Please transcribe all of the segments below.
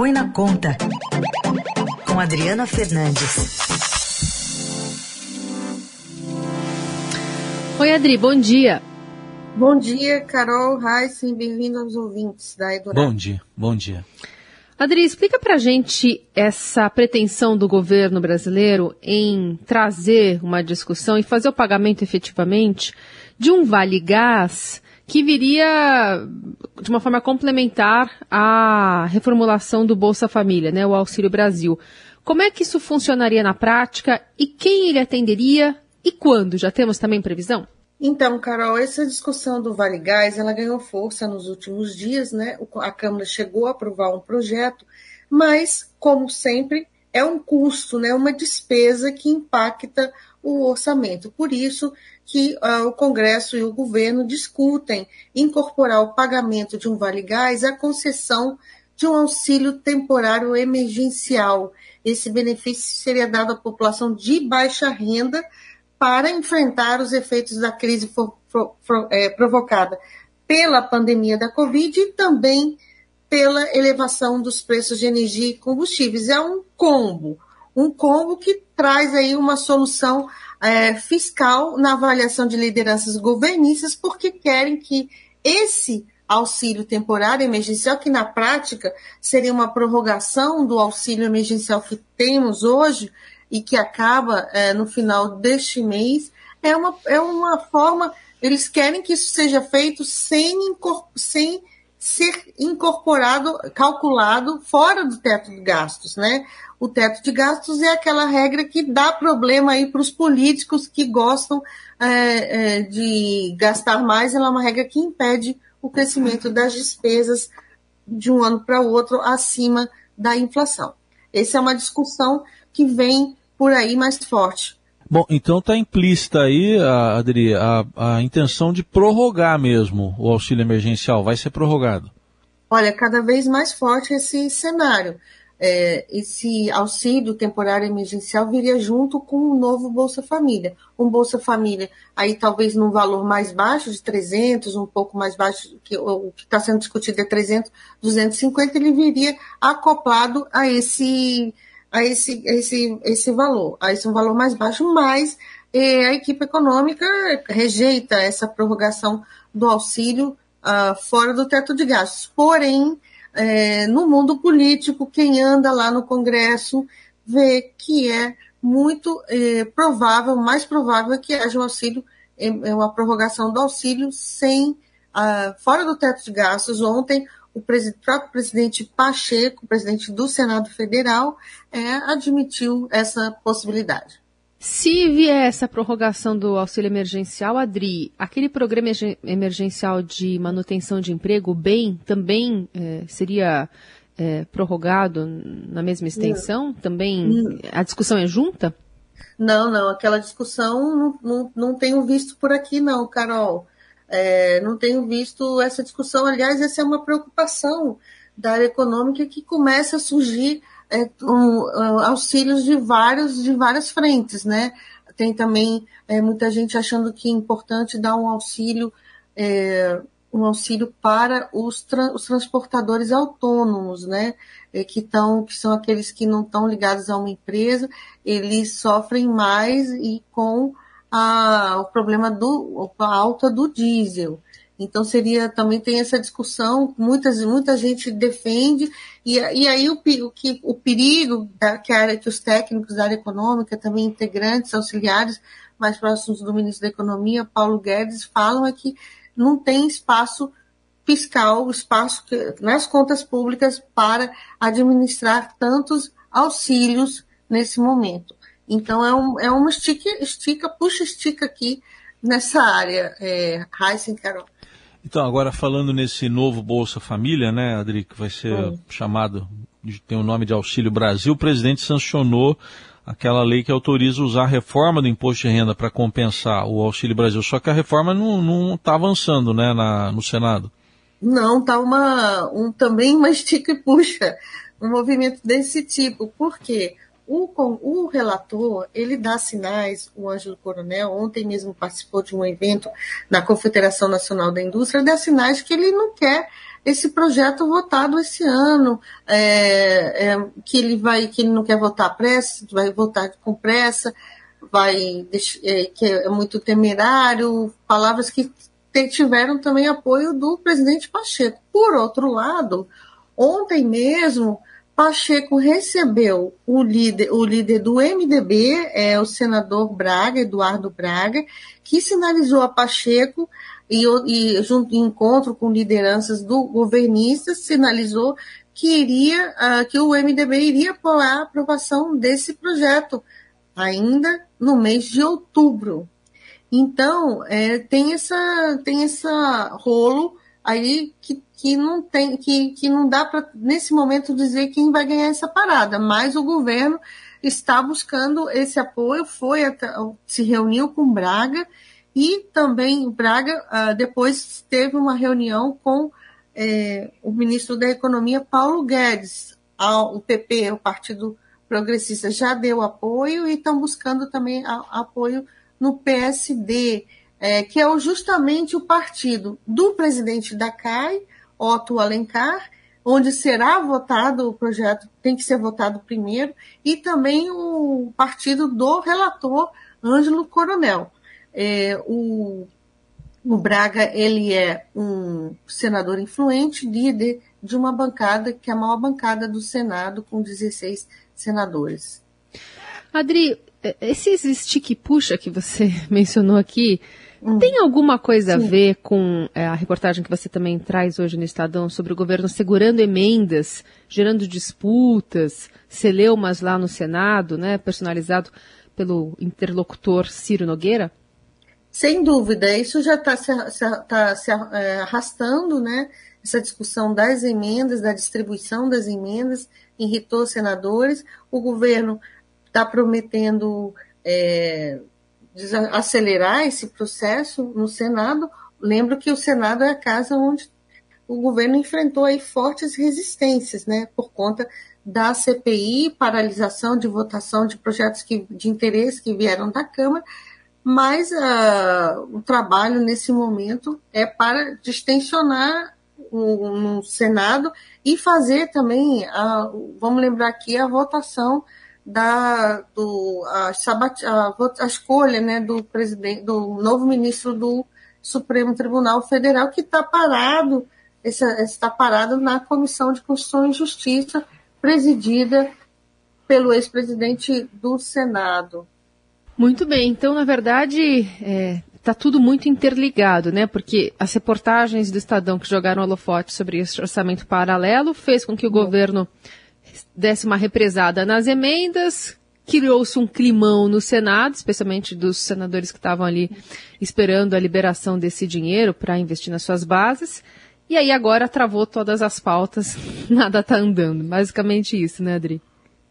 Põe na Conta, com Adriana Fernandes. Oi, Adri, bom dia. Bom dia, Carol, Heisen, bem-vindo aos ouvintes da Eldorado. Bom dia, bom dia. Adri, explica pra gente essa pretensão do governo brasileiro em trazer uma discussão e fazer o pagamento efetivamente de um vale gás que viria de uma forma complementar à reformulação do Bolsa Família, né, o Auxílio Brasil. Como é que isso funcionaria na prática e quem ele atenderia e quando? Já temos também previsão? Então, Carol, essa discussão do Vale Gás, ela ganhou força nos últimos dias, né? A Câmara chegou a aprovar um projeto, mas, como sempre, é um custo, né? Uma despesa que impacta o orçamento. Por isso que uh, o Congresso e o governo discutem incorporar o pagamento de um Vale Gás à concessão de um auxílio temporário emergencial. Esse benefício seria dado à população de baixa renda para enfrentar os efeitos da crise for, for, for, é, provocada pela pandemia da Covid e também pela elevação dos preços de energia e combustíveis. É um combo, um combo que traz aí uma solução é, fiscal na avaliação de lideranças governistas, porque querem que esse auxílio temporário emergencial, que na prática seria uma prorrogação do auxílio emergencial que temos hoje, e que acaba é, no final deste mês, é uma, é uma forma, eles querem que isso seja feito sem, sem ser incorporado, calculado fora do teto de gastos, né? O teto de gastos é aquela regra que dá problema aí para os políticos que gostam é, é, de gastar mais, ela é uma regra que impede o crescimento das despesas de um ano para o outro acima da inflação. Essa é uma discussão que vem por aí mais forte. Bom, então está implícita aí, Adri, a, a intenção de prorrogar mesmo o auxílio emergencial. Vai ser prorrogado? Olha, cada vez mais forte esse cenário. É, esse auxílio temporário emergencial viria junto com um novo Bolsa Família. Um Bolsa Família, aí talvez num valor mais baixo, de 300, um pouco mais baixo, que o que está sendo discutido é 300, 250, ele viria acoplado a esse a esse, esse, esse valor, a esse um valor mais baixo, mas eh, a equipe econômica rejeita essa prorrogação do auxílio uh, fora do teto de gastos. Porém, eh, no mundo político, quem anda lá no Congresso vê que é muito provável, mais provável que haja um auxílio, uma prorrogação do auxílio sem, uh, fora do teto de gastos. Ontem, o próprio presidente Pacheco, presidente do Senado Federal, é, admitiu essa possibilidade. Se vier essa prorrogação do auxílio emergencial, Adri, aquele programa emergencial de manutenção de emprego, o BEM, também é, seria é, prorrogado na mesma extensão? Não. Também não. a discussão é junta? Não, não, aquela discussão não, não, não tenho visto por aqui, não, Carol. É, não tenho visto essa discussão. Aliás, essa é uma preocupação da área econômica que começa a surgir é, um, auxílios de vários de várias frentes, né? Tem também é, muita gente achando que é importante dar um auxílio é, um auxílio para os, tra os transportadores autônomos, né? É, que, tão, que são aqueles que não estão ligados a uma empresa, eles sofrem mais e com a, o problema do a alta do diesel. Então seria também tem essa discussão, muitas, muita gente defende, e, e aí o, o, que, o perigo que, a área, que os técnicos da área econômica, também integrantes, auxiliares mais próximos do ministro da Economia, Paulo Guedes, falam é que não tem espaço fiscal, espaço que, nas contas públicas para administrar tantos auxílios nesse momento. Então é, um, é uma estica, estica, puxa, estica aqui nessa área, é, Heisen Carol. Então, agora falando nesse novo Bolsa Família, né, Adri, que vai ser chamado, tem o nome de Auxílio Brasil, o presidente sancionou aquela lei que autoriza usar a reforma do imposto de renda para compensar o Auxílio Brasil. Só que a reforma não está avançando né, na, no Senado. Não, está uma, um, também uma estica e puxa, um movimento desse tipo. Por quê? O, o relator, ele dá sinais, o Ângelo Coronel, ontem mesmo participou de um evento na Confederação Nacional da Indústria, dá sinais que ele não quer esse projeto votado esse ano, é, é, que ele vai, que ele não quer votar pressa, vai votar com pressa, vai é, que é muito temerário, palavras que tiveram também apoio do presidente Pacheco. Por outro lado, ontem mesmo Pacheco recebeu o líder, o líder do MDB, é o senador Braga, Eduardo Braga, que sinalizou a Pacheco e, e junto encontro com lideranças do governistas, sinalizou que iria, uh, que o MDB iria apoiar a aprovação desse projeto ainda no mês de outubro. Então, é, tem essa tem essa rolo aí que, que não tem que, que não dá para nesse momento dizer quem vai ganhar essa parada, mas o governo está buscando esse apoio, foi até, se reuniu com Braga e também Braga uh, depois teve uma reunião com é, o ministro da Economia, Paulo Guedes. o PP, o Partido Progressista, já deu apoio e estão buscando também a, apoio no PSD, é, que é justamente o partido do presidente da CAI, Otto Alencar, onde será votado o projeto, tem que ser votado primeiro, e também o partido do relator Ângelo Coronel. É, o, o Braga ele é um senador influente, líder de uma bancada que é a maior bancada do Senado, com 16 senadores. Adri, esse stick puxa que você mencionou aqui, hum. tem alguma coisa Sim. a ver com é, a reportagem que você também traz hoje no Estadão sobre o governo segurando emendas, gerando disputas, celeumas lá no Senado, né, personalizado pelo interlocutor Ciro Nogueira? Sem dúvida, isso já está se, tá se é, arrastando, né? Essa discussão das emendas, da distribuição das emendas, irritou os senadores. O governo está prometendo é, acelerar esse processo no Senado. Lembro que o Senado é a casa onde o governo enfrentou aí fortes resistências, né? Por conta da CPI, paralisação de votação de projetos que, de interesse que vieram da Câmara mas uh, o trabalho nesse momento é para distensionar no Senado e fazer também, a, vamos lembrar aqui, a votação da do, a, a, a escolha né, do presidente, do novo ministro do Supremo Tribunal Federal que está parado, está parado na Comissão de Constituição e Justiça, presidida pelo ex-presidente do Senado, muito bem, então na verdade está é, tá tudo muito interligado, né? Porque as reportagens do Estadão que jogaram holofote sobre esse orçamento paralelo fez com que o governo desse uma represada nas emendas, criou-se um climão no Senado, especialmente dos senadores que estavam ali esperando a liberação desse dinheiro para investir nas suas bases. E aí agora travou todas as pautas, nada está andando. Basicamente isso, né, Adri?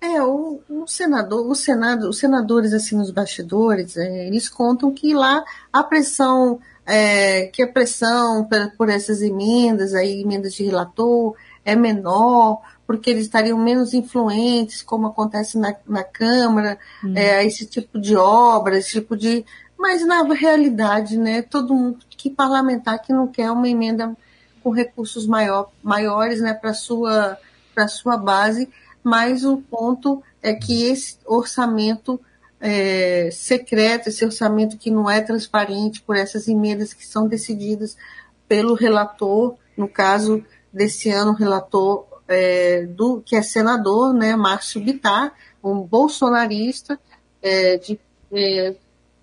É, o, o, senador, o Senado, os senadores assim nos bastidores, é, eles contam que lá a pressão, é, que a pressão por, por, essas emendas, aí, emendas de relator, é menor, porque eles estariam menos influentes, como acontece na, na Câmara, hum. é, esse tipo de obra, esse tipo de. Mas na realidade, né, todo mundo que parlamentar que não quer uma emenda com recursos maior, maiores né, para sua para sua base mas o ponto é que esse orçamento é, secreto, esse orçamento que não é transparente por essas emendas que são decididas pelo relator, no caso desse ano, o relator é, do, que é senador, né, Márcio Bittar, um bolsonarista, é, de, é,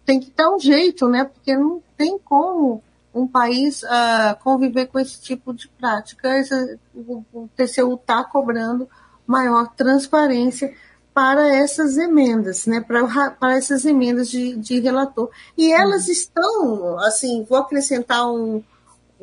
tem que dar um jeito, né, porque não tem como um país uh, conviver com esse tipo de prática. Esse, o, o TCU está cobrando maior transparência para essas emendas, né, para, para essas emendas de, de relator. E elas estão, assim, vou acrescentar um,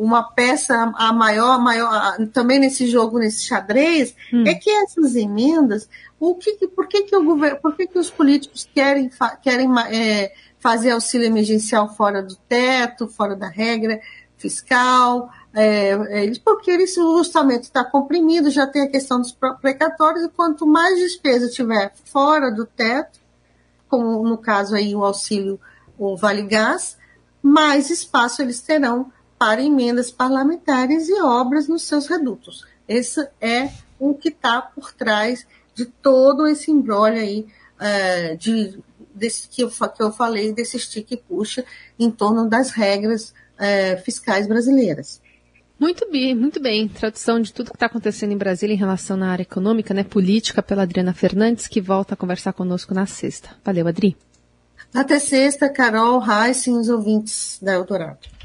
uma peça a maior, maior também nesse jogo, nesse xadrez, hum. é que essas emendas, o que, por que, que o governo, por que, que os políticos querem, querem é, fazer auxílio emergencial fora do teto, fora da regra fiscal, é, é, porque eles, o orçamento está comprimido, já tem a questão dos precatórios, e quanto mais despesa tiver fora do teto, como no caso aí o auxílio, o Vale Gás, mais espaço eles terão para emendas parlamentares e obras nos seus redutos. Esse é o que está por trás de todo esse embrolho aí é, de, desse, que, eu, que eu falei, desse estique e puxa em torno das regras é, fiscais brasileiras. Muito bem, muito bem. Tradução de tudo que está acontecendo em Brasília em relação na área econômica, né, política, pela Adriana Fernandes, que volta a conversar conosco na sexta. Valeu, Adri. Até sexta, Carol, Raíssa e os ouvintes da Eldorado.